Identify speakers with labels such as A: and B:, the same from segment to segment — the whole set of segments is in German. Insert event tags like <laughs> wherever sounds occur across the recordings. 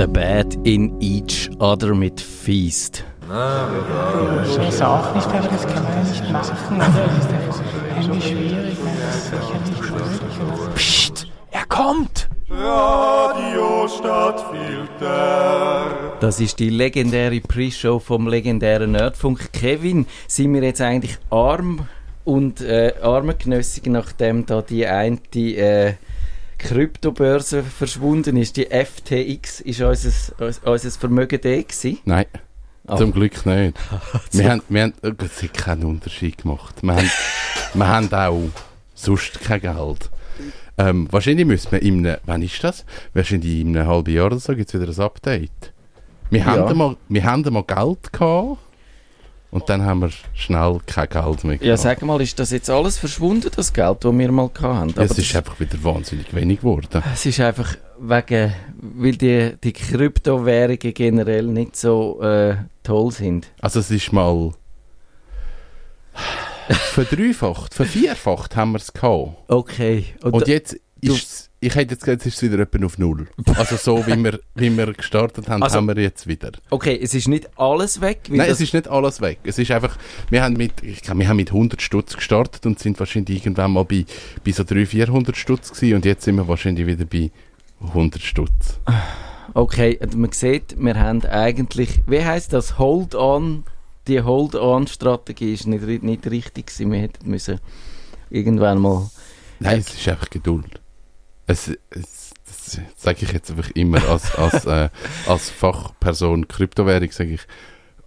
A: The Bad in Each Other mit Feast.
B: Ich sag nicht, aber das kann man nicht machen, oder? Das ist einfach irgendwie schwierig, das ist sicher nicht möglich.
A: Psst, er kommt!
C: Radio Stadtfilter.
A: Das ist die legendäre Pre-Show vom legendären Nerdfunk. Kevin, sind wir jetzt eigentlich arm und äh, armengenössig, nachdem da die eine äh, Kryptobörse verschwunden ist? Die FTX, ist unser, unser Vermögen da gewesen?
D: Nein.
A: Ah.
D: Zum Glück nicht. <laughs> wir haben, wir haben, oh, es hat keinen Unterschied gemacht. Wir haben, <laughs> wir haben auch sonst kein Geld. Ähm, wahrscheinlich müssen wir in einem, wann ist das? Wahrscheinlich in einem halben Jahr oder so gibt es wieder ein Update. Wir,
A: Ja.
D: haben einmal, wir haben einmal Geld gehabt und dann haben wir schnell kein Geld mehr gehabt.
A: Ja, sag mal, ist das jetzt alles verschwunden, das Geld, das wir mal hatten?
D: es ist einfach wieder wahnsinnig wenig geworden.
A: Es ist einfach wegen, weil die, die Kryptowährungen generell nicht so äh, toll sind.
D: Also es ist mal verdreifacht, vervierfacht haben wir es gehabt.
A: Okay. Und,
D: Und jetzt ist ich hätte jetzt gesagt, es ist wieder etwa auf Null. Also so, wie wir, wie wir gestartet haben,
A: Also-
D: haben wir jetzt wieder.
A: okay, es ist nicht alles weg.
D: Nein, es ist nicht alles weg. Es ist einfach, wir haben mit, ich glaube, wir haben mit 100 Stutz gestartet und sind wahrscheinlich irgendwann mal bei, bei so 300, 400 Stutz gewesen und jetzt sind wir wahrscheinlich wieder bei 100 Stutz.
A: Okay, und man sieht, wir haben eigentlich, wie heißt das, Hold-on, die Hold-on-Strategie ist nicht, nicht richtig gewesen. Wir hätten müssen irgendwann mal...
D: Nein, es ist einfach Geduld. Es, es, das sage ich jetzt einfach immer als, als, <laughs> äh, als Fachperson Kryptowährung, sage ich,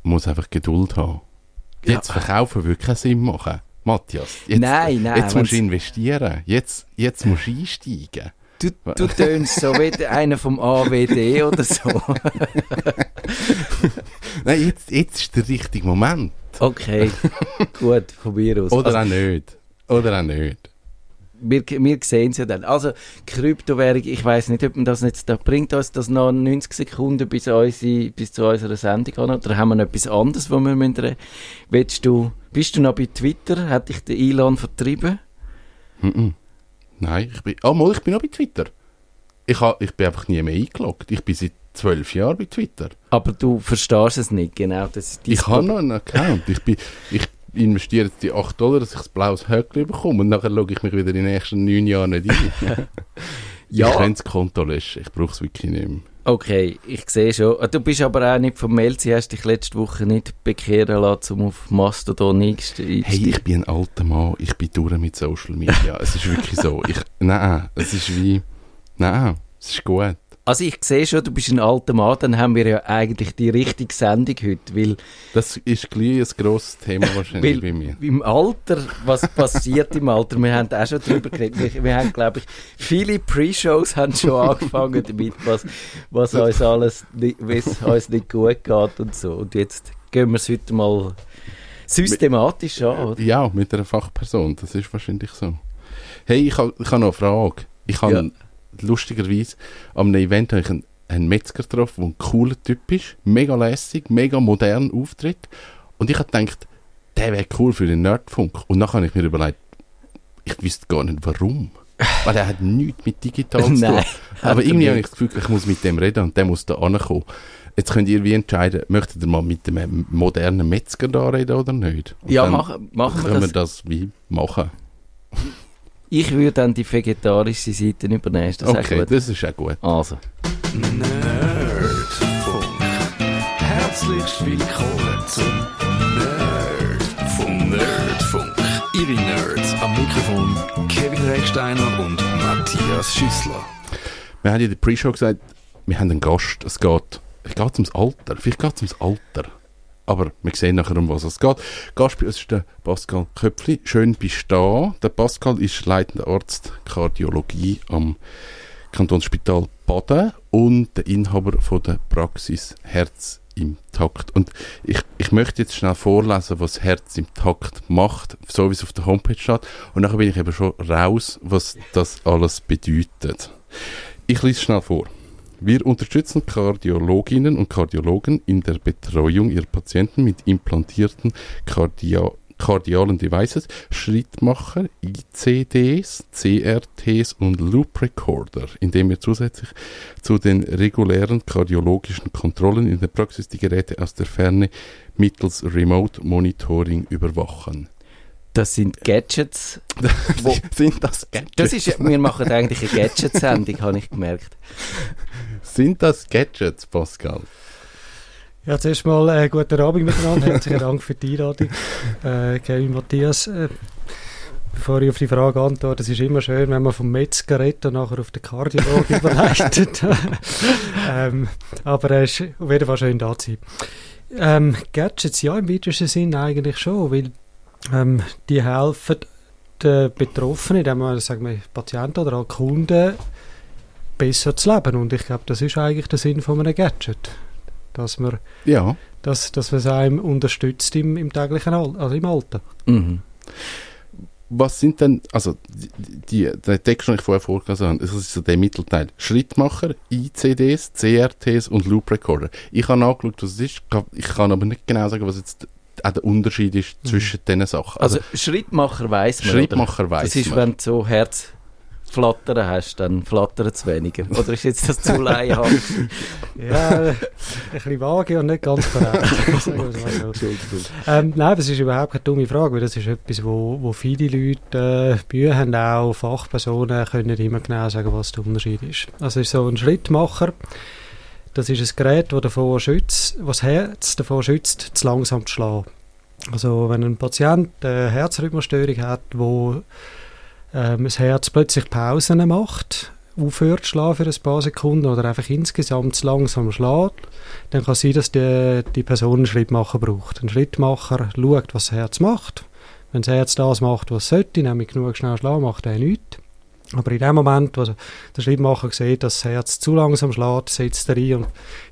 D: muss einfach Geduld haben. Jetzt verkaufen würde keinen Sinn machen. Matthias, jetzt,
A: Nein, nein,
D: jetzt musst du investieren. Jetzt, jetzt musst du einsteigen.
A: Du, du <laughs> tönst so wie einer vom AWD oder so. <laughs>
D: Nein, jetzt, jetzt ist der richtige Moment.
A: Okay, gut, von mir aus.
D: Oder
A: Also,
D: auch nicht. Oder auch nicht.
A: Wir, wir sehen es ja dann. Also, Kryptowährung, ich weiß nicht, ob man das jetzt, da bringt uns das noch 90 Sekunden bis, unsere, bis zu unserer Sendung an, oder haben wir noch etwas anderes, wo wir müssen reden? Willst du, bist du noch bei Twitter? Hat dich der Elon vertrieben?
D: Mhm. Nein, ich bin. Oh, mal, ich bin noch bei Twitter. Ich, ha, ich bin einfach nie mehr eingeloggt. Ich bin seit zwölf Jahren bei Twitter.
A: Aber du verstehst es nicht, genau. Das ist
D: Ich habe noch einen Account. Ich, bin, ich investiere jetzt die 8 Dollar, dass ich das blaues Höckchen bekomme und nachher logge ich mich wieder in den nächsten 9 Jahren nicht ein. <laughs>
A: Ja.
D: Ich könnte das Konto löschen. Ich brauche es wirklich nicht mehr.
A: Okay, ich sehe schon. Ah, Du bist aber auch nicht vom Melzi, hast dich letzte Woche nicht bekehren lassen, um auf Mastodon einzusteigen.
D: Hey, ich bin ein alter Mann. Ich bin durch mit Social Media. es ist wirklich so. Ich, <laughs> nein, es ist wie... Nein, es ist gut.
A: Also ich sehe schon, du bist ein alter Mann, dann haben wir ja eigentlich die richtige Sendung heute, weil
D: Das ist gleich ein grosses Thema wahrscheinlich bei mir.
A: Im Alter, was passiert im Alter? Wir haben auch schon drüber geredet. Wir, wir haben, glaube ich, viele Pre-Shows haben schon angefangen damit, was, was uns alles, es uns nicht gut geht und so. Und jetzt gehen wir es heute mal systematisch an, oder?
D: Ja, mit einer Fachperson, das ist wahrscheinlich so. Hey, ich habe ha noch eine Frage. Ich habe
A: Ja.
D: Lustigerweise am einem Event habe ich einen, einen Metzger getroffen, der ein cooler Typ ist, mega lässig, mega modern auftritt. Und ich habe gedacht, der wäre cool für den Nerdfunk. Und dann habe ich mir überlegt, ich wüsste gar nicht warum. Weil er hat nichts mit digital <laughs> zu tun. Aber
A: er
D: irgendwie habe ich das Gefühl, ich muss mit dem reden und der muss da ankommen. Jetzt könnt ihr wie entscheiden, möchtet ihr mal mit dem modernen Metzger da reden oder nicht? Und
A: Ja,
D: dann
A: machen, machen
D: können
A: wir
D: wir
A: das.
D: das wie machen.
A: Ich würde dann die vegetarische Seite übernehmen. Ist das
D: Okay,
A: gut?
D: das ist auch gut.
A: Also.
E: Nerdfunk. Herzlich willkommen zum Nerd vom Nerdfunk. Ihre Nerds am Mikrofon Kevin Recksteiner und Matthias Schüssler.
D: Wir haben ja in der Pre-Show gesagt, wir haben einen Gast. Es geht, es geht ums Alter. Vielleicht geht es ums Alter. Aber wir sehen nachher, um was es geht. Gast bei uns ist der Pascal Köpfli. Schön bist du da. Der Pascal ist leitender Arzt Kardiologie am Kantonsspital Baden und der Inhaber von der Praxis Herz im Takt. Und ich, ich möchte jetzt schnell vorlesen, was Herz im Takt macht, so wie es auf der Homepage steht. Und nachher bin ich eben schon raus, was das alles bedeutet. Ich lese schnell vor. Wir unterstützen Kardiologinnen und Kardiologen in der Betreuung ihrer Patienten mit implantierten Kardia kardialen Devices, Schrittmacher, ICDs, CRTs und Loop Recorder, indem wir zusätzlich zu den regulären kardiologischen Kontrollen in der Praxis die Geräte aus der Ferne mittels Remote Monitoring überwachen.
A: Das sind Gadgets. <laughs> Wo-
D: Sind das Gadgets?
A: Das ist, wir machen eigentlich eine Gadget-Sendung, habe ich gemerkt.
D: Sind das Gadgets, Pascal?
F: Ja, zuerst mal äh, guten Abend miteinander. Herzlichen Dank für die Einladung, äh, Kevin Matthias. Äh, bevor ich auf die Frage antworte, es ist immer schön, wenn man vom Metzger redet und nachher auf den Kardiologen <laughs> überleitet. <laughs> ähm, aber es ist auf jeden Fall schön da zu sein. Ähm, Gadgets, ja, im weitesten Sinn eigentlich schon, weil ähm, die helfen den Betroffenen, indem man, sagen wir, Patienten oder auch Kunden besser zu leben. Und ich glaube, das ist eigentlich der Sinn von einem Gadget. Dass man
D: Ja.
F: dass, dass man es einem unterstützt im, im täglichen All also im Alltag.
A: Mhm.
D: Was sind denn, also die, die, der Text, den ich vorher vorgelesen habe, das ist so der Mittelteil. Schrittmacher, ICDs, CRTs und Loop Recorder. Ich habe nachgeschaut, was es ist. Ich kann aber nicht genau sagen, was jetzt auch der Unterschied ist zwischen diesen Sachen.
A: Also Schrittmacher weiss man,
D: Schrittmacher
A: oder?
D: weiss
A: Das ist,
D: man.
A: wenn du so Herzflattern hast, dann flattert es weniger. Oder ist jetzt das zu laienhaft? <laughs>
F: Ja, ein bisschen vage und nicht ganz korrekt. <laughs> Ähm, nein, das ist überhaupt keine dumme Frage, weil das ist etwas, wo, wo viele Leute äh, Mühe haben, auch Fachpersonen können nicht immer genau sagen, was der Unterschied ist. Also ist so ein Schrittmacher, das ist ein Gerät, das davor schützt, was das Herz davor schützt, zu langsam zu schlagen. Also wenn ein Patient eine Herzrhythmusstörung hat, wo ähm, das Herz plötzlich Pausen macht, aufhört zu schlafen für ein paar Sekunden oder einfach insgesamt zu langsam schlägt, dann kann es sein, dass die, die Person einen Schrittmacher braucht. Ein Schrittmacher schaut, was das Herz macht. Wenn das Herz das macht, was es sollte, nämlich genug schnell schlagen, macht er nichts. Aber in dem Moment, wo der Schrittmacher sieht, dass das Herz zu langsam schlägt, setzt er ein und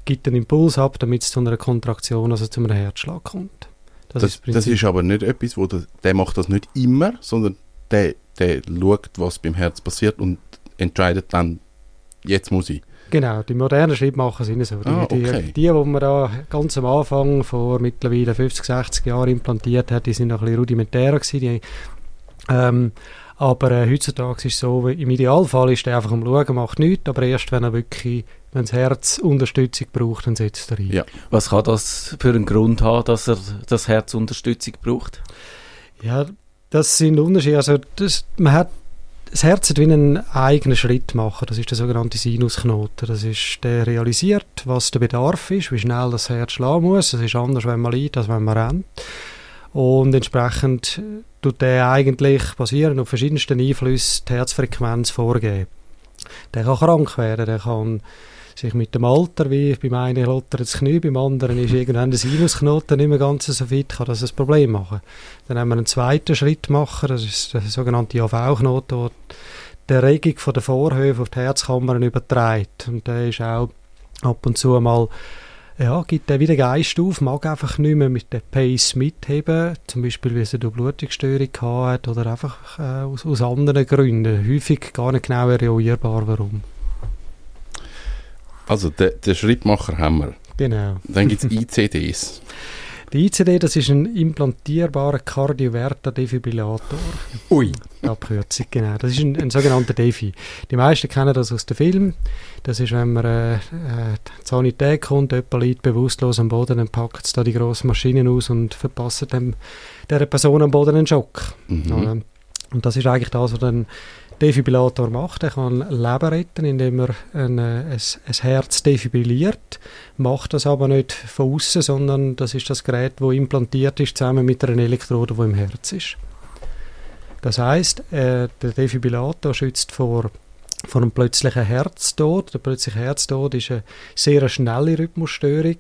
F: gibt einen Impuls ab, damit es zu einer Kontraktion, also zu einem Herzschlag kommt.
D: Das, das,
F: Prinzip.
D: ist aber nicht etwas, wo der, der macht das nicht immer, sondern der, der schaut, was beim Herz passiert und entscheidet dann, jetzt muss ich.
F: Genau, die modernen Schrittmacher sind so. Die,
D: Ah,
F: die,
D: okay.
F: die, die man da ganz am Anfang vor mittlerweile 50, 60 Jahren implantiert hat, die sind noch ein bisschen rudimentärer gewesen. Die, ähm, aber äh, heutzutage ist es so, im Idealfall ist der einfach am Schauen, macht nichts, aber erst wenn er wirklich, wenn das Herz Unterstützung braucht, dann setzt er ein.
D: Ja.
A: Was kann das für einen Grund haben, dass er das Herz Unterstützung braucht?
F: Ja, das sind Unterschiede. Also das, man hat das Herz hat wie einen eigenen Schritt machen. Das ist der sogenannte Sinusknoten. Das ist der realisiert, was der Bedarf ist, wie schnell das Herz schlagen muss. Das ist anders, wenn man liegt, als wenn man rennt. Und entsprechend tut der eigentlich basierend auf verschiedensten Einflüssen die Herzfrequenz vorgeben. Der kann krank werden, der kann sich mit dem Alter, wie beim einen lottert das Knie, beim anderen ist irgendwann der Sinusknoten nicht mehr ganz so fit, kann das ein Problem machen. Dann haben wir einen zweiten Schritt machen, das ist der sogenannte AV-Knoten, der die Regung von der Vorhöfe auf die Herzkammern überträgt. Und der ist auch ab und zu mal, ja, gibt der wieder Geist auf, mag einfach nicht mehr mit der Pace mitheben, zum Beispiel, weil er eine Blutungsstörung hat oder einfach äh, aus, aus anderen Gründen. Häufig gar nicht genau eruierbar, warum.
D: Also der, der Schrittmacher haben wir.
F: Genau.
D: Dann gibt es ICDs. <laughs>
F: Der ICD, das ist ein implantierbarer Kardioverter-Defibrillator.
A: Ui.
F: Die Abkürzung, genau. Das ist ein, ein sogenannter Defi. Die meisten kennen das aus dem Film. Das ist, wenn man äh, äh, die Sanität kommt, jemand liegt bewusstlos am Boden, dann packt es da die grossen Maschinen aus und verpasst dem, dieser Person am Boden einen Schock.
D: Mhm.
F: Und das ist eigentlich das, was ein Defibrillator macht. Er kann Leben retten, indem er ein, äh, ein, ein Herz defibrilliert. Macht das aber nicht von außen, sondern das ist das Gerät, das implantiert ist, zusammen mit einer Elektrode, die im Herz ist. Das heißt, äh, der Defibrillator schützt vor, vor einem plötzlichen Herztod. Der plötzliche Herztod ist eine sehr schnelle Rhythmusstörung.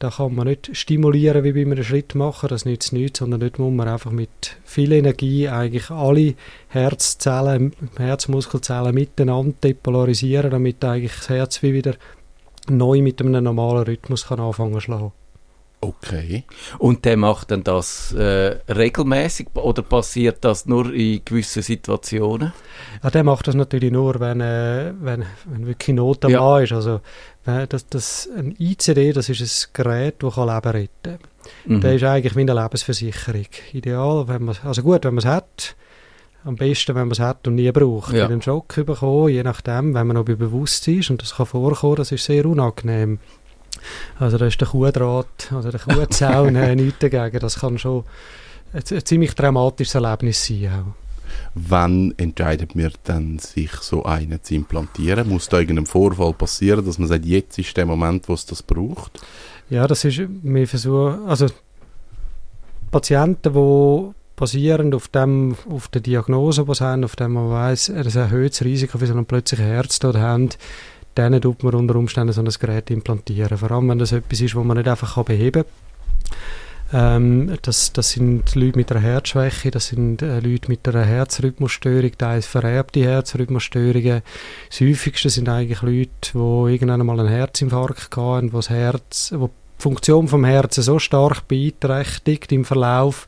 F: Da kann man nicht stimulieren wie bei einem Schrittmacher, das nützt nichts, sondern dort muss man einfach mit viel Energie eigentlich alle Herzzellen, Herzmuskelzellen miteinander depolarisieren, damit eigentlich das Herz wie wieder neu mit einem normalen Rhythmus kann anfangen zu schlagen.
D: Okay.
A: Und der macht dann das äh, regelmäßig oder passiert das nur in gewissen Situationen?
F: Ja, der macht das natürlich nur, wenn, äh, wenn, wenn wirklich Not am
A: Ja.
F: Mann ist. Also, wenn das, das, ein ICD, das ist ein Gerät, das kann Leben retten kann.
A: Mhm.
F: Der ist eigentlich wie eine Lebensversicherung. Ideal, wenn man, also gut, wenn man es hat, am besten, wenn man es hat und nie braucht.
A: Ja.
F: Einen Schock bekommen, je nachdem, wenn man noch bei Bewusstsein ist, und das kann vorkommen, das ist sehr unangenehm. Also da ist der Kuhdraht, also der Kuhzaun, <laughs> äh, nichts dagegen. Das kann schon ein, ein ziemlich dramatisches Erlebnis sein. Auch.
D: Wann entscheidet man dann, sich so einen zu implantieren? Muss da irgendein Vorfall passieren, dass man sagt, jetzt ist der Moment, wo es das braucht?
F: Ja, das ist, wir versuchen, also Patienten, die basierend auf, dem, auf der Diagnose, die sie haben, auf dem man weiss, ein erhöhtes Risiko für so einen plötzlichen Herztod haben, denen tut man unter Umständen so ein Gerät implantieren. Vor allem, wenn das etwas ist, was man nicht einfach kann beheben kann. Ähm, das, das sind Leute mit einer Herzschwäche, das sind äh, Leute mit einer Herzrhythmusstörung, teils vererbte Herzrhythmusstörungen. Das häufigste sind eigentlich Leute, die irgendwann mal einen Herzinfarkt hatten, wo das Herz, wo die Funktion vom Herzen so stark beeinträchtigt im Verlauf,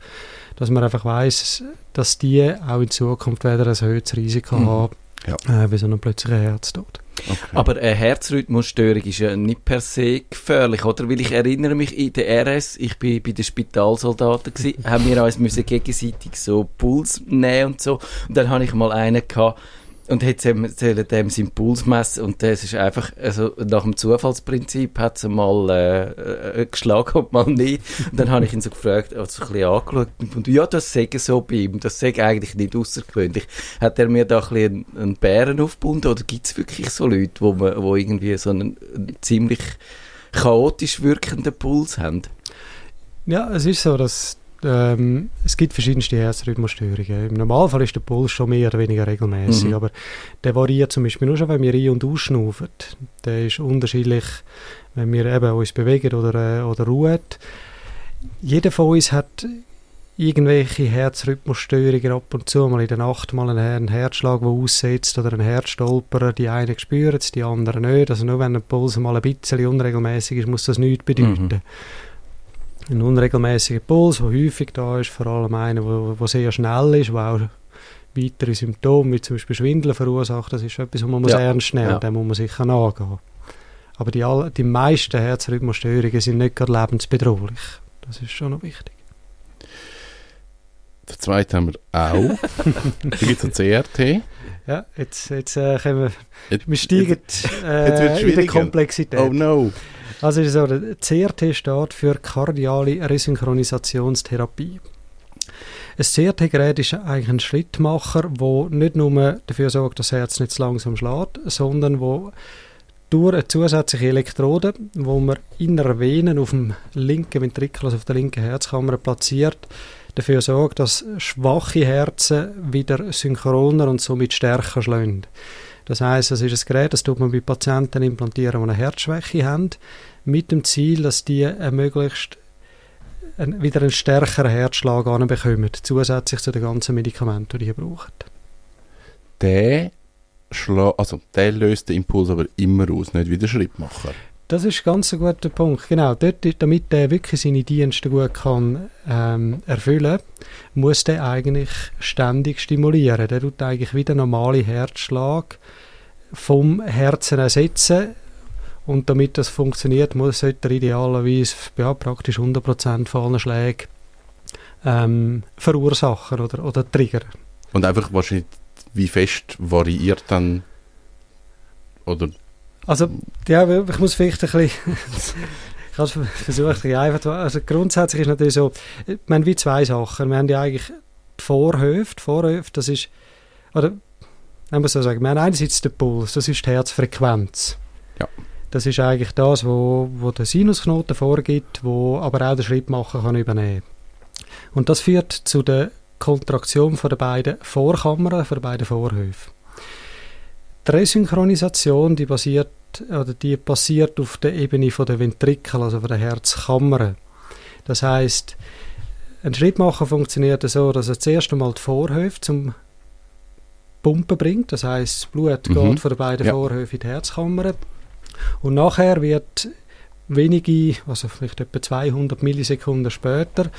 F: dass man einfach weiß, dass die auch in Zukunft wieder ein erhöhtes Risiko
A: Mhm.
F: haben,
D: Ja.
F: äh, wie so einen plötzlichen Herztod.
D: Okay.
A: Aber eine Herzrhythmusstörung ist ja nicht per se gefährlich, oder? Weil ich erinnere mich, in der RS, ich bin bei den Spitalsoldaten gewesen, haben wir uns müssen gegenseitig so Puls nehmen und so. Und dann habe ich mal einen gehabt, und haben wir dem seinen Puls messen und das ist einfach, also nach dem Zufallsprinzip hat es mal äh, äh, geschlagen und mal nicht. Und dann habe ich ihn so gefragt, also ein bisschen angeschaut und ja, das säge so bei ihm, das säge eigentlich nicht außergewöhnlich. Hat er mir da ein bisschen einen, einen Bären aufgebunden oder gibt es wirklich so Leute, wo, man, wo irgendwie so einen, einen ziemlich chaotisch wirkenden Puls haben?
F: Ja, es ist so, dass ähm, es gibt verschiedenste Herzrhythmusstörungen. Im Normalfall ist der Puls schon mehr oder weniger regelmäßig,
A: Mhm.
F: aber der variiert zum Beispiel nur schon, wenn wir ein- und ausschnaufen. Der ist unterschiedlich, wenn wir eben uns bewegen oder, äh, oder ruhen. Jeder von uns hat irgendwelche Herzrhythmusstörungen ab und zu, mal in der Nacht mal einen, einen Herzschlag, der aussetzt oder ein Herzstolper. Die einen spüren es, die anderen nicht. Also nur wenn der Puls mal ein bisschen unregelmäßig ist, muss das nichts bedeuten.
A: Mhm.
F: Ein unregelmäßiger Puls, der häufig da ist, vor allem einer, der, sehr schnell ist, der auch weitere Symptome, wie zum Beispiel Schwindel verursacht, das ist etwas, was man muss
A: Ja.
F: ernst nehmen
A: Ja.
F: muss, dem muss man sicher nachgehen. Aber die, all, die meisten Herzrhythmusstörungen sind nicht gerade lebensbedrohlich. Das ist schon noch wichtig.
D: Der zweite haben wir auch. <laughs> da gibt es ein CRT.
F: Ja, jetzt, jetzt äh, können wir,
D: Jetzt,
F: wir steigen
D: jetzt
F: äh, in der. Komplexität.
D: Oh no.
F: Also ist so, der CRT steht für kardiale Resynchronisationsstherapie. Ein CRT-Gerät ist eigentlich ein Schrittmacher, der nicht nur dafür sorgt, dass das Herz nicht zu langsam schlägt, sondern wo durch eine zusätzliche Elektrode, wo man in einer Vene auf dem linken Ventrikel, also auf der linken Herzkammer platziert, dafür sorgt, dass schwache Herzen wieder synchroner und somit stärker schlagen. Das heißt, es ist ein Gerät, das tut man bei Patienten implantieren, die eine Herzschwäche haben, mit dem Ziel, dass die möglichst ein, wieder einen stärkeren Herzschlag bekommen, zusätzlich zu den ganzen Medikamenten, die die brauchen.
D: Der, also, der löst den Impuls aber immer aus, nicht wie der Schrittmacher.
F: Das ist ganz ein guter Punkt. Genau, dort, damit der wirklich seine Dienste gut kann ähm, erfüllen, muss der eigentlich ständig stimulieren. Der tut eigentlich wieder normale Herzschlag vom Herzen ersetzen. Und damit das funktioniert, muss sollte er idealerweise ja, praktisch 100% von allen Schlägen ähm, verursachen oder, oder triggern.
D: Und einfach wahrscheinlich, wie fest variiert dann, oder,
F: Also, ja, ich muss vielleicht ein bisschen. <laughs> ich habe es versucht, einfach Also, grundsätzlich ist natürlich so, wir haben wie zwei Sachen. Wir haben ja eigentlich die Vorhöfe. Die Vorhöfe, das ist. Oder, man muss so sagen, wir haben einerseits den Puls, das ist die Herzfrequenz.
D: Ja.
F: Das ist eigentlich das, wo, wo der Sinusknoten vorgibt, wo aber auch der Schrittmacher kann übernehmen Und das führt zu der Kontraktion von der beiden Vorkammern, von den beiden Vorhöfen. Die Resynchronisation, die basiert, oder die passiert auf der Ebene von der Ventrikel, also von der Herzkammer. Das heißt, ein Schrittmacher funktioniert so, dass er zuerst einmal die Vorhöfe zum Pumpen bringt. Das heißt, das Blut
D: Mhm.
F: geht von den beiden
D: Ja.
F: Vorhöfen in die Herzkammer. Und nachher wird wenige, also vielleicht etwa 200 Millisekunden später,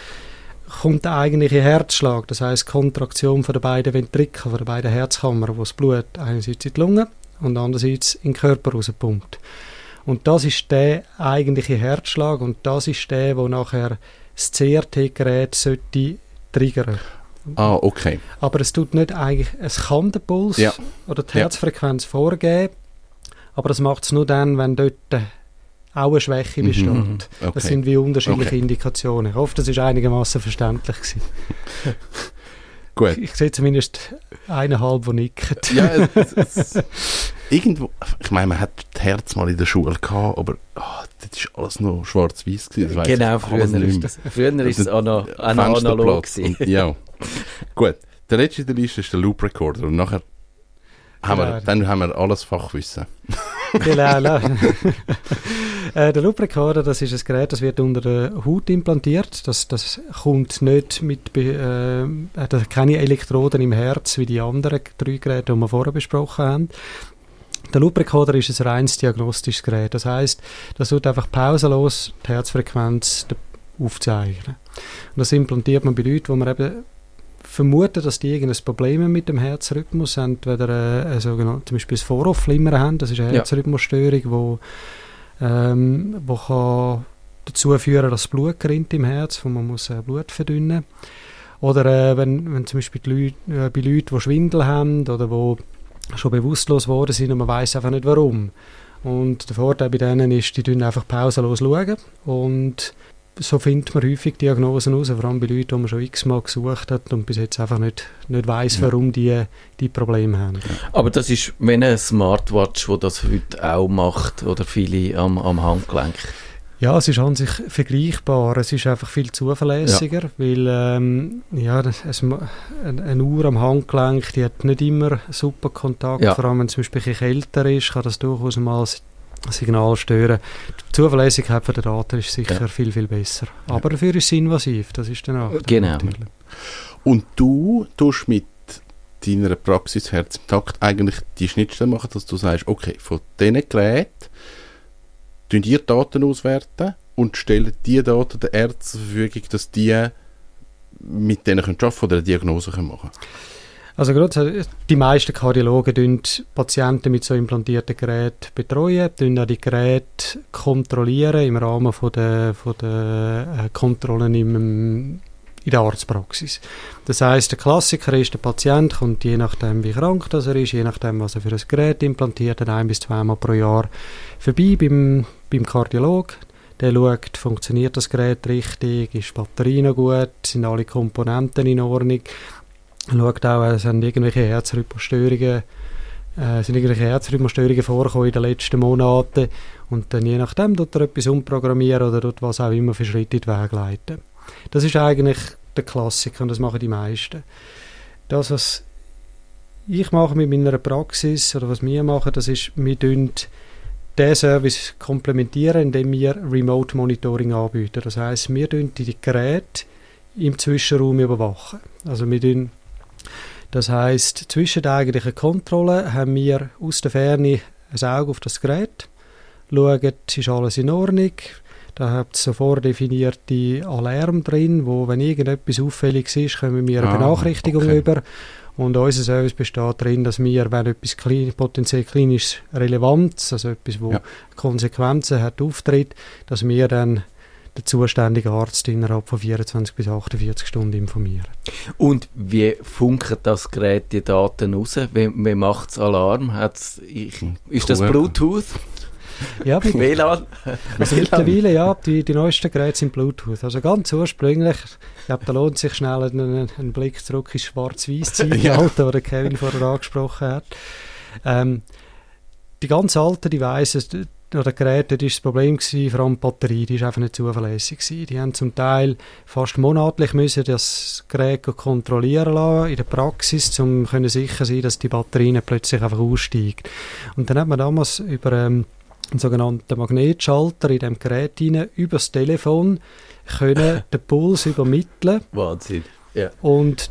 F: kommt der eigentliche Herzschlag, das heißt Kontraktion von der beiden Ventrikel, von der beiden Herzkammern, wo das Blut einerseits in die Lunge und andererseits in den Körper rauspumpt. Und das ist der eigentliche Herzschlag und das ist der, wo nachher das CRT-Gerät sollte triggern.
D: Ah, okay.
F: Aber es tut nicht eigentlich, es kann den Puls
D: Ja.
F: oder die
D: Ja.
F: Herzfrequenz vorgeben, aber das macht es nur dann, wenn dort auch eine Schwäche
D: Mhm.
F: besteht.
D: Okay.
F: Das sind wie unterschiedliche
D: Okay.
F: Indikationen. Ich hoffe, das ist einigermaßen verständlich gewesen. <laughs>
D: Gut.
F: Ich sehe zumindest eineinhalb, die nicken.
D: Ja, es, <laughs> es, irgendwo, ich meine, man hat das Herz mal in der Schule gehabt, aber ah, das ist alles noch schwarz-weiß gewesen. das weiss
A: Genau, früher ist, das, früher ist es ana, ana, analog
D: Fensterplatz
A: gewesen.
D: und, ja. <laughs> Gut. Der letzte in der Liste ist der Loop Recorder und nachher haben wir,
F: Genau.
D: dann haben wir alles Fachwissen.
F: Genau, nein. <laughs> äh, der Loop Recorder, das ist ein Gerät, das wird unter der Haut implantiert. Das, das kommt nicht mit, äh, hat keine Elektroden im Herz wie die anderen drei Geräte, die wir vorher besprochen haben. Der Loop Recorder ist ein reines diagnostisches Gerät. Das heißt, das tut einfach pausenlos die Herzfrequenz aufzeichnen. Und das implantiert man bei Leuten, wo man eben vermuten, dass die irgendein Problem mit dem Herzrhythmus haben, entweder äh, ein sogenanntes, zum Beispiel ein Vorhofflimmern haben, das ist eine
A: Ja.
F: Herzrhythmusstörung, wo, ähm, wo kann dazu führen, dass das Blut gerinnt im Herz, wo man muss äh, Blut verdünnen oder äh, wenn, wenn zum Beispiel die Leute, äh, bei Leuten, die Schwindel haben oder wo schon bewusstlos geworden sind und man weiß einfach nicht warum. Und der Vorteil bei denen ist, die schauen einfach pausenlos schauen und so findet man häufig Diagnosen raus, vor allem bei Leuten, die man schon x-mal gesucht hat und bis jetzt einfach nicht, nicht weiss, warum die die Probleme haben.
A: Aber das ist, wenn eine Smartwatch, wo das heute auch macht, oder viele am, am Handgelenk.
F: Ja, es ist an sich vergleichbar. Es ist einfach viel zuverlässiger, weil ähm, ja, es, eine, eine Uhr am Handgelenk, die hat nicht immer super Kontakt.
A: Ja.
F: Vor allem, wenn es zum Beispiel kälter ist, kann das durchaus mal Signal stören. Die Zuverlässigkeit von der Daten ist sicher
A: Ja.
F: viel, viel besser. Aber dafür ist es invasiv, das ist dann auch.
A: Genau.
F: natürlich.
D: Und du tust mit deiner Praxis Herz im Takt eigentlich die Schnittstelle machen, dass du sagst, okay, von diesen Geräten tun ihr Daten auswerten und stellen die Daten den Ärzten zur Verfügung, dass die mit denen können arbeiten oder eine Diagnose können machen
F: Also die meisten Kardiologen tun Patienten mit so implantierten Geräten betreuen, tun auch die Geräte kontrollieren im Rahmen von der, von der äh, Kontrollen im, in der Arztpraxis. Das heißt, der Klassiker ist, der Patient kommt je nachdem, wie krank das er ist, je nachdem, was er für ein Gerät implantiert hat, ein bis zweimal pro Jahr vorbei beim, beim Kardiolog. Der schaut, funktioniert das Gerät richtig, ist die Batterie noch gut, sind alle Komponenten in Ordnung. Schaut auch, es sind irgendwelche Herzrhythmusstörungen, äh, sind irgendwelche Herzrhythmusstörungen vorgekommen in den letzten Monaten und dann je nachdem er etwas umprogrammieren oder tut was auch immer für Schritte in den Weg leiten. Das ist eigentlich der Klassiker und das machen die meisten. Das, was ich mache mit meiner Praxis oder was wir machen, das ist, wir den Service komplementieren, indem wir Remote Monitoring anbieten. Das heißt, wir tun die Geräte im Zwischenraum überwachen. Also wir das heißt, zwischen der eigentlichen Kontrolle haben wir aus der Ferne ein Auge auf das Gerät, schauen, ist alles in Ordnung. Da habt ihr sofort definierte Alarm drin, wo, wenn irgendetwas auffällig ist, kommen wir eine
D: Ah,
F: Benachrichtigung
D: okay.
F: über. Und unser Service besteht darin, dass wir, wenn etwas klein, potenziell klinisch Relevanz, also etwas, wo
D: Ja.
F: Konsequenzen hat, auftritt, dass wir dann den zuständigen Arzt innerhalb von 24 bis 48 Stunden informieren.
A: Und wie funkert das Gerät die Daten raus? Wie, wie macht es Alarm? Hat's, ich, ist das. Bluetooth?
F: Ja, <laughs>
A: WLAN?
F: Also mittlerweile, ja, die, die neuesten Geräte sind Bluetooth. Also ganz ursprünglich, ich glaube, da lohnt sich schnell ein, ein Blick zurück ins Schwarz-Weiß-Zeitalter, <laughs> das Kevin vorher angesprochen hat. Ähm, die ganz alten Devices d- oder Geräte, das war das Problem, gewesen, vor allem die Batterie, die ist einfach nicht zuverlässig gewesen. Die haben zum Teil fast monatlich müssen das Gerät kontrollieren lassen in der Praxis, um sicher sein, dass die Batterie nicht plötzlich einfach aussteigt. Und dann hat man damals über ähm, einen sogenannten Magnetschalter in dem Gerät hinein, über das Telefon können den Puls übermitteln
A: Wahnsinn.
F: und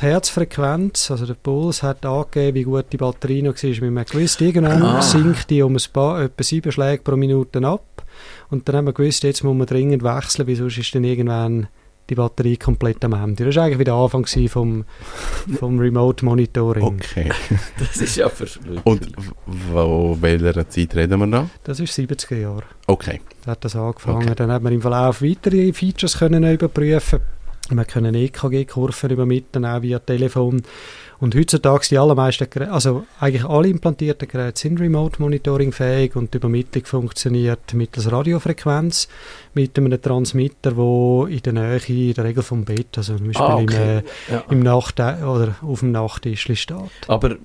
F: die Herzfrequenz, also der Puls, hat angegeben, wie gut die Batterie noch war. Weil man gewusst, irgendwann
A: Ah.
F: sinkt die um ein paar, etwa sieben Schläge pro Minute ab. Und dann haben wir gewusst, jetzt muss man dringend wechseln, weil sonst ist dann irgendwann die Batterie komplett am Ende. Das war eigentlich wieder der Anfang vom, vom Remote Monitoring.
D: Okay. <laughs>
A: Das ist ja verrückt.
D: Und wo, welcher Zeit reden wir da?
F: Das ist 70er Jahre.
D: Okay.
F: Da hat das angefangen.
D: Okay.
F: Dann hat man im Verlauf weitere Features können überprüfen. Wir können EKG-Kurven übermitteln, auch via Telefon. Und heutzutage die allermeisten Geräte, also eigentlich alle implantierten Geräte sind Remote-Monitoring fähig und die Übermittlung funktioniert mittels Radiofrequenz mit einem Transmitter, wo in der Nähe, in der Regel vom Bett, also zum Beispiel
A: Ah,
F: im,
A: okay.
F: äh,
A: Ja.
F: im Nacht oder auf dem Nachttisch steht.
A: Aber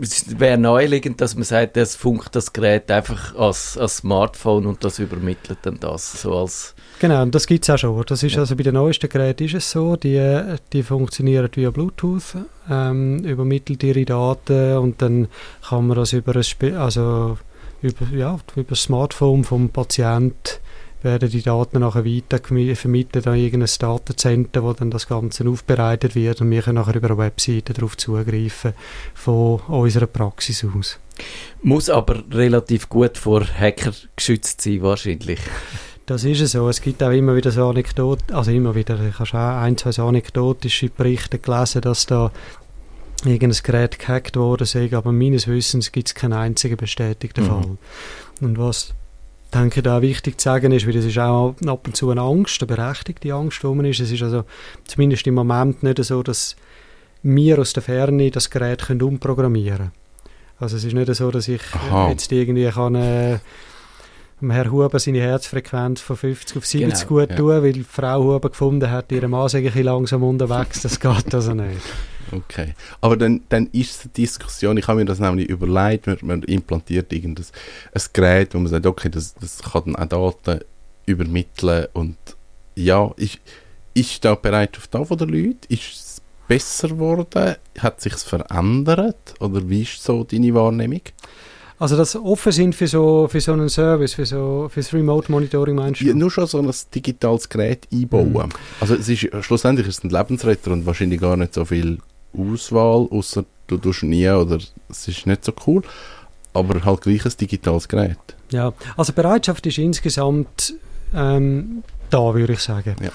A: es wäre naheliegend, dass man sagt, das funkt das Gerät einfach als, als Smartphone und das übermittelt dann das so als
F: Genau, das gibt es auch schon. Das ist
A: Ja.
F: also bei den neuesten Geräten ist es so, die, die funktionieren via Bluetooth, ähm, übermittelt ihre Daten und dann kann man das über ein Spe also über, ja, über das Smartphone vom Patient werden die Daten nachher weiter vermittelt an irgendein Datencenter, wo dann das Ganze aufbereitet wird und wir können nachher über eine Webseite darauf zugreifen von unserer Praxis aus.
A: muss aber relativ gut vor Hacker geschützt sein wahrscheinlich.
F: Das ist es so. Es gibt auch immer wieder so Anekdoten, also immer wieder, ich habe schon ein, zwei so anekdotische Berichte gelesen, dass da irgendein Gerät gehackt worden sei, aber meines Wissens gibt es keinen einzigen bestätigten
A: Mhm.
F: Fall. Und was denke da wichtig zu sagen ist, weil das ist auch ab und zu eine Angst, eine berechtigte Angst, wo man ist. Es ist also zumindest im Moment nicht so, dass wir aus der Ferne das Gerät können umprogrammieren können. Also es ist nicht so, dass ich
D: Aha.
F: jetzt irgendwie kann... Äh, Herr Huber seine Herzfrequenz von 50 auf 70
A: Genau,
F: gut
D: ja.
F: tun, weil Frau Huber gefunden hat, ihre Mann sei ein langsam unterwegs. Das geht also nicht.
D: Okay. Aber dann, dann ist es eine Diskussion, ich habe mir das nämlich überlegt, man, man implantiert irgendein ein Gerät, wo man sagt, okay, das, das kann dann auch Daten übermitteln und ja, ist, ist da bereit auf da von den Leuten? Ist es besser geworden? Hat sich verändert? Oder wie ist so deine Wahrnehmung?
F: Also, dass sie offen sind für so, für so einen Service, für so fürs Remote Monitoring, meinst du?
D: Ja, nur schon so ein digitales Gerät einbauen.
F: Mhm.
D: Also es ist, schlussendlich ist es ein Lebensretter und wahrscheinlich gar nicht so viel Auswahl, außer du tust nie oder es ist nicht so cool. Aber halt gleich ein digitales Gerät.
F: Ja, also Bereitschaft ist insgesamt ähm, da, würde ich sagen.
D: Ja.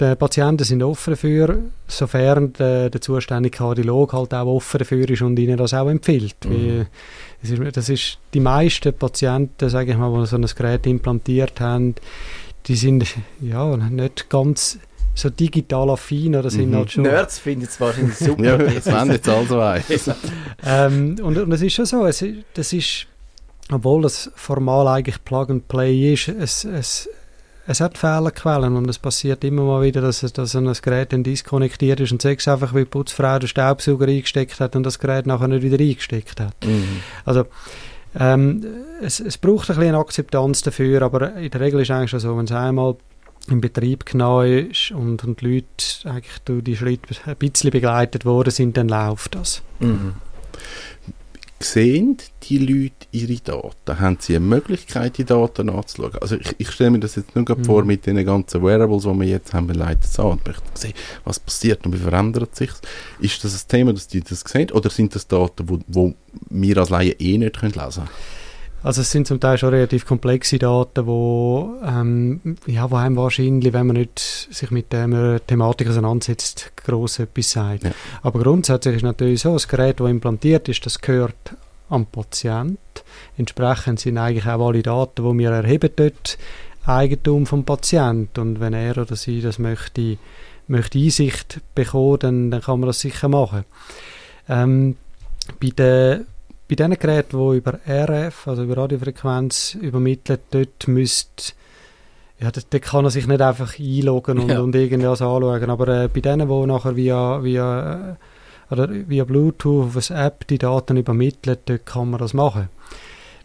F: Die Patienten sind offen dafür, sofern der, der zuständige Kardiologe halt auch offen dafür ist und ihnen das auch empfiehlt.
D: Mhm.
F: Es ist, das ist die meisten Patienten, sage ich mal, die so ein Gerät implantiert haben, die sind ja nicht ganz so digital affin oder sind
D: Mhm.
F: halt schon
A: Nerds finden es wahrscheinlich super.
D: Ja, das wenn jetzt also weiss. <laughs>
F: ähm, und, und es ist schon so, es, das ist, obwohl das formal eigentlich Plug and Play ist, es, es, es hat Fehlerquellen und es passiert immer mal wieder, dass, es- dass ein Gerät dann diskonnektiert ist und sei es einfach, weil die Putzfrau den Staubsauger eingesteckt hat und das Gerät nachher nicht wieder eingesteckt hat.
A: Mhm.
F: Also ähm, es, es braucht ein bisschen Akzeptanz dafür, aber in der Regel ist es eigentlich schon so, wenn es einmal im Betrieb genau ist und, und die Leute eigentlich durch die Schritte ein bisschen begleitet worden sind, dann läuft das.
A: Mhm.
D: Sehen die Leute ihre Daten? Haben sie eine Möglichkeit, die Daten anzuschauen? Also ich, ich stelle mir das jetzt nur
F: Mhm.
D: vor mit den ganzen Wearables, die wir jetzt haben, wir leiten es an und möchten sehen, was passiert und wie verändert sich Ist das ein Thema, dass die das sehen? Oder sind das Daten, wo, wo wir als Laien eh nicht können lesen können?
F: Also es sind zum Teil schon relativ komplexe Daten, wo, ähm, ja, wo einem wahrscheinlich, wenn man nicht sich mit der Thematik auseinandersetzt, gross etwas sagt.
D: Ja.
F: Aber grundsätzlich ist natürlich so, das Gerät, das implantiert ist, das gehört am Patient. Entsprechend sind eigentlich auch alle Daten, die wir erheben dort, Eigentum vom Patient. Und wenn er oder sie das möchte, möchte Einsicht bekommen, dann, dann kann man das sicher machen. Ähm, bei den bei diesen Geräten, die über RF, also über Radiofrequenz übermittelt, dort müsste ja, dort, dort kann er sich nicht einfach einloggen und,
A: Ja.
F: und irgendwas anschauen. Aber äh, bei denen, die nachher via, via, äh, oder via Bluetooth auf eine App die Daten übermittelt, dort kann man das machen.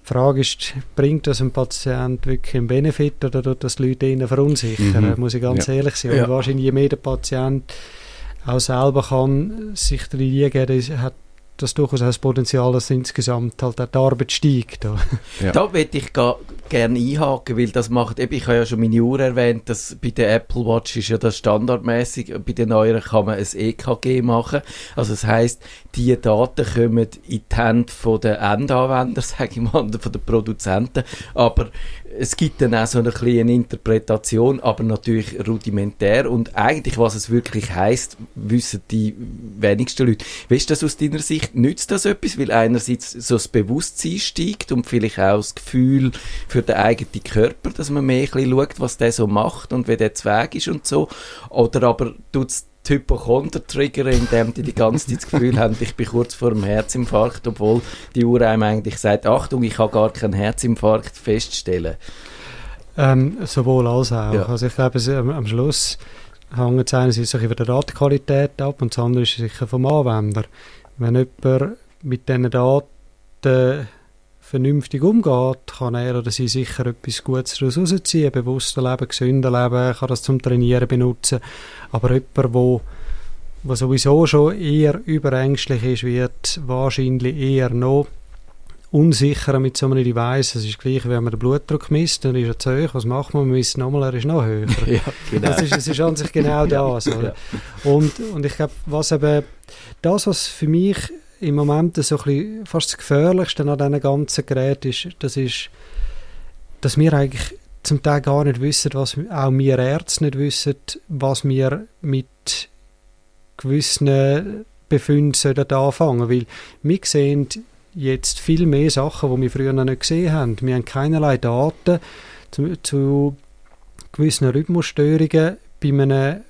F: Die Frage ist, bringt das einem Patient wirklich einen Benefit oder tut das die Leute eher verunsichern?
D: Mhm.
F: Muss ich ganz
D: Ja.
F: ehrlich sein.
A: Ja.
F: Und wahrscheinlich, je mehr der Patient auch selber kann sich reingeben, hat das durchaus auch das Potenzial, dass insgesamt halt auch die Arbeit steigt. Da.
D: Ja.
A: Da würde ich gerne einhaken, weil das macht, eben, ich habe ja schon meine Uhr erwähnt, dass bei der Apple Watch ist ja das standardmäßig, bei den neueren kann man ein EKG machen. Also das heißt, die Daten kommen in die Hände von den Endanwender, <laughs> sage ich mal, von den Produzenten, aber es gibt dann auch so eine kleine Interpretation, aber natürlich rudimentär und eigentlich, was es wirklich heißt, wissen die wenigsten Leute. Weißt du aus deiner Sicht? Nützt das etwas? Weil einerseits so das Bewusstsein steigt und vielleicht auch das Gefühl für den eigenen Körper, dass man mehr ein bisschen schaut, was der so macht und wie der Zweig ist und so. Oder aber tut es die Hypochonder triggern, indem die die ganze Zeit das Gefühl haben, ich bin kurz vor einem Herzinfarkt, obwohl die Uhr einem eigentlich sagt, Achtung, ich kann gar keinen Herzinfarkt feststellen.
F: Ähm, sowohl als auch.
A: Ja.
F: Also ich glaube, es, am, am Schluss hängt es einerseits von der Datenqualität ab und das andere ist sicher vom Anwender. Wenn jemand mit diesen Daten vernünftig umgeht, kann er oder sie sicher etwas Gutes daraus rausziehen, bewusster leben, gesünder leben, kann das zum Trainieren benutzen. Aber jemand, wo, wo sowieso schon eher überängstlich ist, wird wahrscheinlich eher noch unsicherer mit so einem Device. Es ist gleich, wenn man den Blutdruck misst, dann ist er zu hoch. Was macht man? Man misst nochmal, er ist noch höher. <laughs>
A: ja, genau.
F: Das ist, es ist an sich genau <laughs> das. Oder? Und, und ich glaube, was eben, das, was für mich im Moment so ein bisschen fast das Gefährlichste an diesen ganzen Geräten ist, das ist, dass wir eigentlich zum Teil gar nicht wissen, was auch wir Ärzte nicht wissen, was wir mit gewissen Befunden sollen anfangen Weil wir sehen jetzt viel mehr Sachen, die wir früher noch nicht gesehen haben. Wir haben keinerlei Daten zu, zu gewissen Rhythmusstörungen bei einem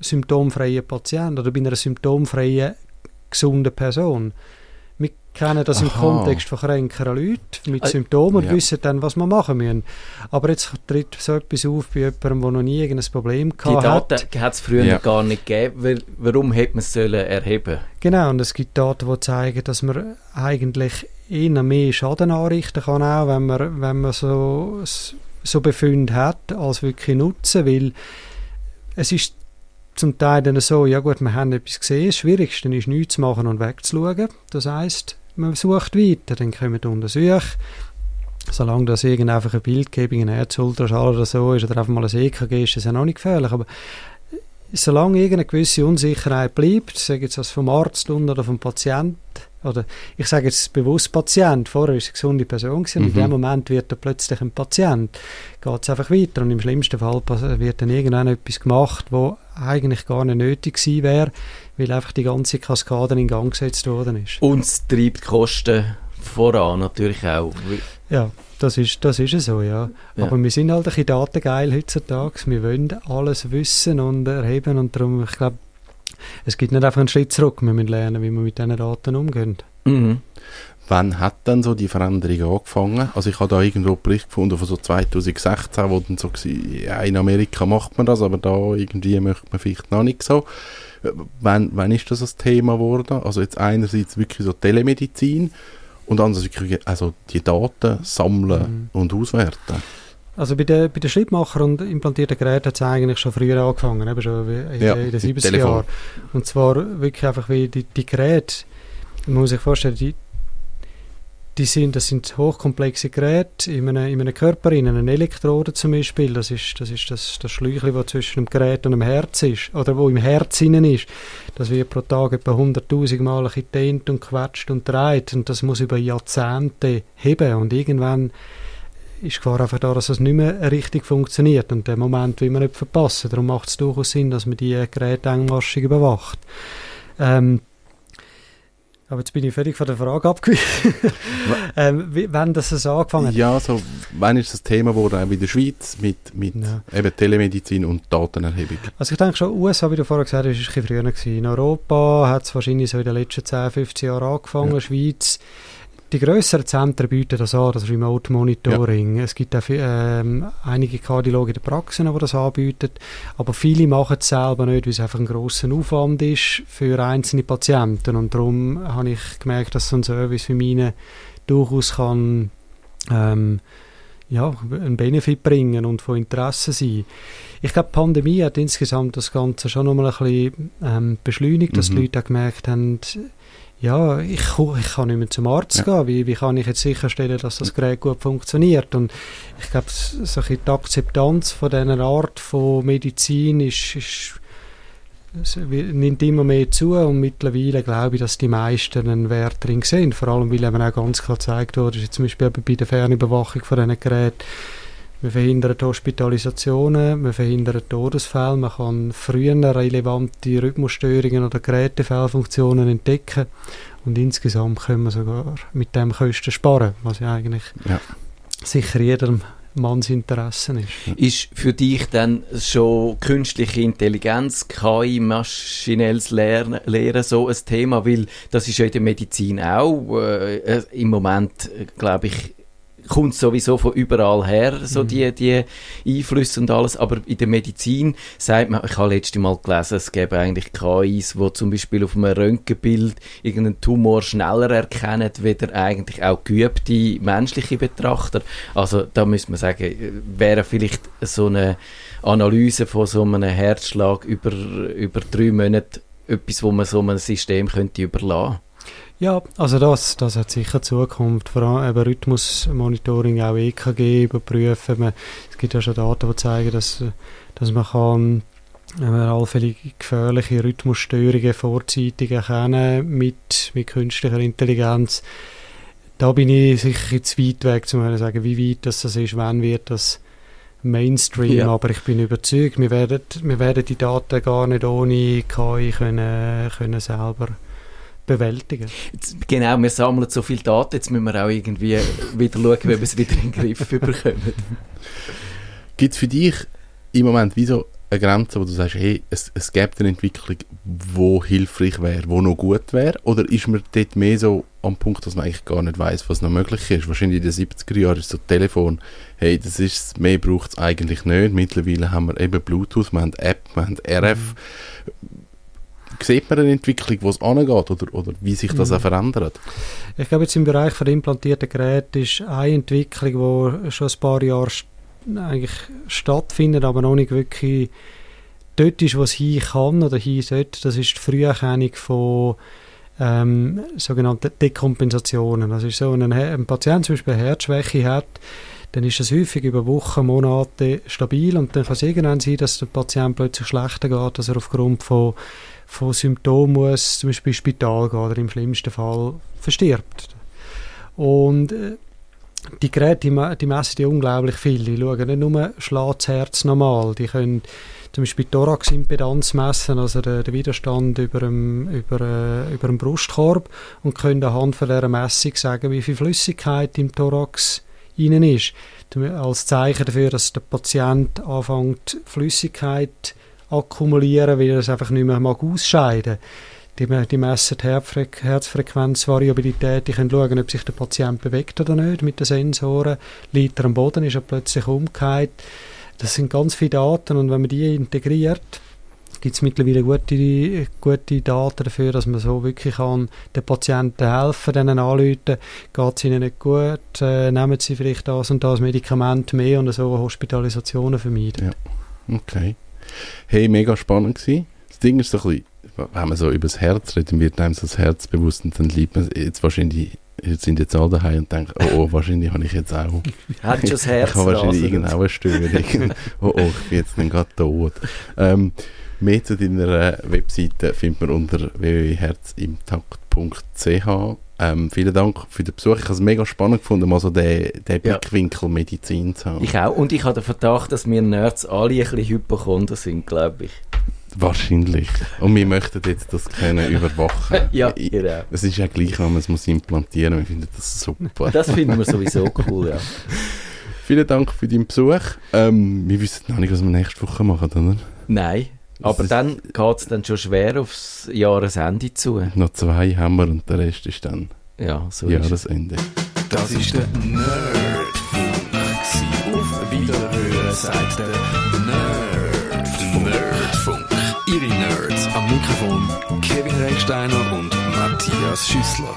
F: symptomfreien Patienten oder bei einer symptomfreien gesunden Person. Wir kennen das im
D: Aha.
F: Kontext von kränkeren Leuten mit
A: Äh,
F: Symptomen und
D: ja.
F: wissen dann, was wir machen müssen. Aber jetzt tritt so etwas auf bei jemandem, der noch nie irgendein Problem
A: Die
F: gehabt hat.
A: Daten hat es früher
D: Ja.
A: gar nicht gegeben. Warum hätte man es sollen erheben
F: Genau, und es gibt Daten, die zeigen, dass man eigentlich eher mehr Schaden anrichten kann, auch wenn man, wenn man so, so Befunde hat, als wirklich nutzen, weil es ist zum Teil dann so, ja gut, wir haben etwas gesehen, das Schwierigste ist, nichts zu machen und wegzuschauen. Das heisst, man sucht weiter, dann kommen Untersuchungen, solange das irgend einfach eine Bildgebung, ein Herzultraschall oder so ist, oder einfach mal ein EKG ist, ist das ja noch nicht gefährlich, aber solange irgendeine gewisse Unsicherheit bleibt, sage jetzt vom Arzt oder vom Patient, oder ich sage jetzt bewusst Patient, vorher war es eine gesunde Person gewesen, und in
D: Mhm.
F: dem Moment wird er plötzlich ein Patient, geht es einfach weiter und im schlimmsten Fall wird dann irgendwann etwas gemacht, wo eigentlich gar nicht nötig gewesen wäre, weil einfach die ganze Kaskade in Gang gesetzt worden ist.
A: Und es treibt die Kosten voran natürlich auch.
F: Ja, das ist, das ist es so, ja.
A: Ja.
F: Aber wir sind halt ein bisschen datengeil heutzutage. Wir wollen alles wissen und erheben und darum, ich glaube, es gibt nicht einfach einen Schritt zurück. Wir müssen lernen, wie wir mit diesen Daten umgehen.
A: Mhm.
D: Wann hat dann so die Veränderung angefangen? Also ich habe da irgendwo einen Bericht gefunden von so 2016, wo dann so war, ja, in Amerika macht man das, aber da irgendwie möchte man vielleicht noch nicht so. Wann, wann ist das ein Thema geworden? Also jetzt einerseits wirklich so Telemedizin und andererseits wirklich also die Daten sammeln und auswerten.
F: Also bei den, bei den Schrittmacher und implantierten Geräten hat es eigentlich schon früher angefangen, eben schon in,
D: Ja,
F: den- in den
D: mit
F: 70er
D: Telefon.
F: Jahren. Und zwar wirklich einfach wie die, die Geräte, man muss sich vorstellen, die, die sind, das sind hochkomplexe Geräte in einem, in einem Körper, in einer Elektrode zum Beispiel, das ist das, ist das, das Schläuchchen, das zwischen dem Gerät und dem Herz ist, oder wo im Herz innen ist. Das wird pro Tag etwa 100'000 Mal gedehnt und quetscht und dreht und das muss über Jahrzehnte heben und irgendwann ist die Gefahr einfach da, dass es nicht mehr richtig funktioniert und den Moment will man nicht verpassen. Darum macht es durchaus Sinn, dass man die Geräte engmaschig überwacht. Ähm, aber jetzt bin ich völlig von der Frage abgewichen. <laughs> ähm, wann das so angefangen hat?
D: Ja, so, wann ist das Thema geworden, auch in der Schweiz, mit, mit
F: Ja.
D: eben Telemedizin und Datenerhebung?
F: Also ich denke schon, USA, wie du vorher gesagt hast, ist ein bisschen früher gewesen. In Europa hat es wahrscheinlich so in den letzten 10, 15 Jahren angefangen.
D: Ja.
F: Schweiz, die grösseren Zentren bieten das an, das Remote Monitoring. Es gibt auch ähm, einige Kardiologen in der Praxis, die das anbieten, aber viele machen es selber nicht, weil es einfach ein grosser Aufwand ist für einzelne Patienten und darum habe ich gemerkt, dass so ein Service wie meine durchaus kann ähm, ja, einen Benefit bringen und von Interesse sein. Ich glaube, die Pandemie hat insgesamt das Ganze schon nochmal ein bisschen ähm, beschleunigt, dass
D: Mhm.
F: die Leute auch gemerkt haben, ja, ich, ich kann nicht mehr zum Arzt
D: Ja.
F: gehen. Wie, wie kann ich jetzt sicherstellen, dass das Gerät gut funktioniert? Und ich glaube, so die Akzeptanz von dieser Art von Medizin ist, ist nimmt immer mehr zu und mittlerweile glaube ich, dass die meisten einen Wert drin sehen. Vor allem, weil eben auch ganz klar gezeigt wurde, zum Beispiel bei der Fernüberwachung von diesen Geräten, wir verhindern Hospitalisationen, wir verhindern Todesfälle, man kann früher relevante Rhythmusstörungen oder Gerätefehlfunktionen entdecken und insgesamt können wir sogar mit dem Kosten sparen, was ja eigentlich
D: Ja.
F: sicher jedem Manns Interessen ist.
A: Ist für dich dann schon künstliche Intelligenz, KI, maschinelles Lernen, Lehren so ein Thema? Weil das ist ja in der Medizin auch äh, äh, im Moment, äh, glaube ich, kommt sowieso von überall her, so
F: Mhm.
A: die, die Einflüsse und alles. Aber in der Medizin sagt man, ich habe letztes Mal gelesen, es gäbe eigentlich KIs, wo zum Beispiel auf einem Röntgenbild irgendeinen Tumor schneller erkennen, weder eigentlich auch geübte menschliche Betrachter. Also da müsste man sagen, wäre vielleicht so eine Analyse von so einem Herzschlag über, über drei Monate etwas, wo man so einem System könnte überlassen.
F: Ja, also das, das hat sicher Zukunft. Vor allem eben Rhythmusmonitoring, auch EKG überprüfen. Man, es gibt ja schon Daten, die zeigen, dass, dass man kann wenn man allfällige gefährliche Rhythmusstörungen vorzeitig erkennen mit, mit künstlicher Intelligenz. Da bin ich sicher jetzt weit weg, zu sagen, wie weit das, das ist, wann wird das Mainstream,
A: Ja.
F: aber ich bin überzeugt, wir werden, wir werden die Daten gar nicht ohne KI können, können selber bewältigen.
A: Jetzt, genau, wir sammeln so viel Daten, jetzt müssen wir auch irgendwie wieder schauen, wie wir es wieder in den Griff bekommen.
D: Gibt es für dich im Moment wie so eine Grenze, wo du sagst, hey, es, es gibt eine Entwicklung, wo hilfreich wäre, wo noch gut wäre? Oder ist man dort mehr so am Punkt, dass man eigentlich gar nicht weiß, was noch möglich ist? Wahrscheinlich in den 70er Jahren ist so Telefon, hey, das ist mehr braucht es eigentlich nicht. Mittlerweile haben wir eben Bluetooth, wir haben App, wir haben RF. Sieht man eine Entwicklung, wo es angeht oder, oder wie sich das
F: Mhm.
D: auch verändert?
F: Ich glaube, jetzt im Bereich von implantierten Geräten ist eine Entwicklung, die schon ein paar Jahre eigentlich stattfindet, aber noch nicht wirklich dort ist, wo es hin kann oder hin sollte. Das ist die Früherkennung von ähm, sogenannten Dekompensationen. Das ist so, wenn ein, ein Patient zum Beispiel Herzschwäche hat, dann ist das häufig über Wochen, Monate stabil und dann kann es irgendwann sein, dass der Patient plötzlich schlechter geht, dass er aufgrund von, von Symptomen muss, zum Beispiel ins Spital gehen oder im schlimmsten Fall verstirbt. Und äh, die Geräte, die, die messen ja unglaublich viel. Die schauen nicht nur, schlägt das Herz normal, die können zum Beispiel die Thoraximpedanz messen, also den, den Widerstand über dem, über, äh, über dem Brustkorb und können anhand von dieser Messung sagen, wie viel Flüssigkeit im Thorax innen ist. Als Zeichen dafür, dass der Patient anfängt, Flüssigkeit akkumulieren, weil er es einfach nicht mehr mag ausscheiden die, die messen die Herzfre Herzfrequenzvariabilität, die können schauen, ob sich der Patient bewegt oder nicht mit den Sensoren. Liegt er am Boden, ist er plötzlich umgekehrt. Das sind ganz viele Daten und wenn man die integriert, gibt es mittlerweile gute, gute Daten dafür, dass man so wirklich kann den Patienten helfen, denen anrufen, geht es ihnen nicht gut, äh, nehmen sie vielleicht das und das Medikament mehr und so Hospitalisationen vermeiden.
D: Okay. Hey, mega spannend gewesen. Das Ding ist so ein bisschen, wenn man so über das Herz redet, dann wird einem so das Herz bewusst und dann liebt man jetzt wahrscheinlich, jetzt sind jetzt alle daheim und denken, oh, oh wahrscheinlich habe ich jetzt auch, <laughs>
A: Hat schon das Herz
D: ich habe wahrscheinlich irgendeine eine Störung. <laughs> oh, oh, ich bin jetzt dann gerade tot. Ähm, mehr zu deiner äh, Webseite findet man unter www.herzimtakt.ch. Ähm, vielen Dank für den Besuch. Ich habe es mega spannend gefunden, mal so den, den
A: Ja.
D: Blickwinkel Medizin zu haben.
A: Ich auch. Und ich habe den Verdacht, dass wir Nerds alle ein bisschen Hypochonder sind, glaube ich.
D: Wahrscheinlich. Und wir möchten jetzt das können <laughs> überwachen.
A: Ja, genau.
D: Es ist ja gleich, wenn man es muss implantieren muss. Wir finden das super.
A: Das finden wir sowieso cool, ja.
D: Vielen Dank für deinen Besuch. Ähm, wir wissen noch nicht, was wir nächste Woche machen, oder?
A: Nein. Aber dann geht es dann schon schwer aufs Jahresende zu.
D: Noch zwei haben wir und der Rest ist dann
A: Ja, so.
D: Jahresende.
E: Das ist der Nerdfunk. Auf Wiederhören sagt der Nerd. Nerdfunk. Ihre Nerds am Mikrofon Kevin Recksteiner und Matthias Schüssler.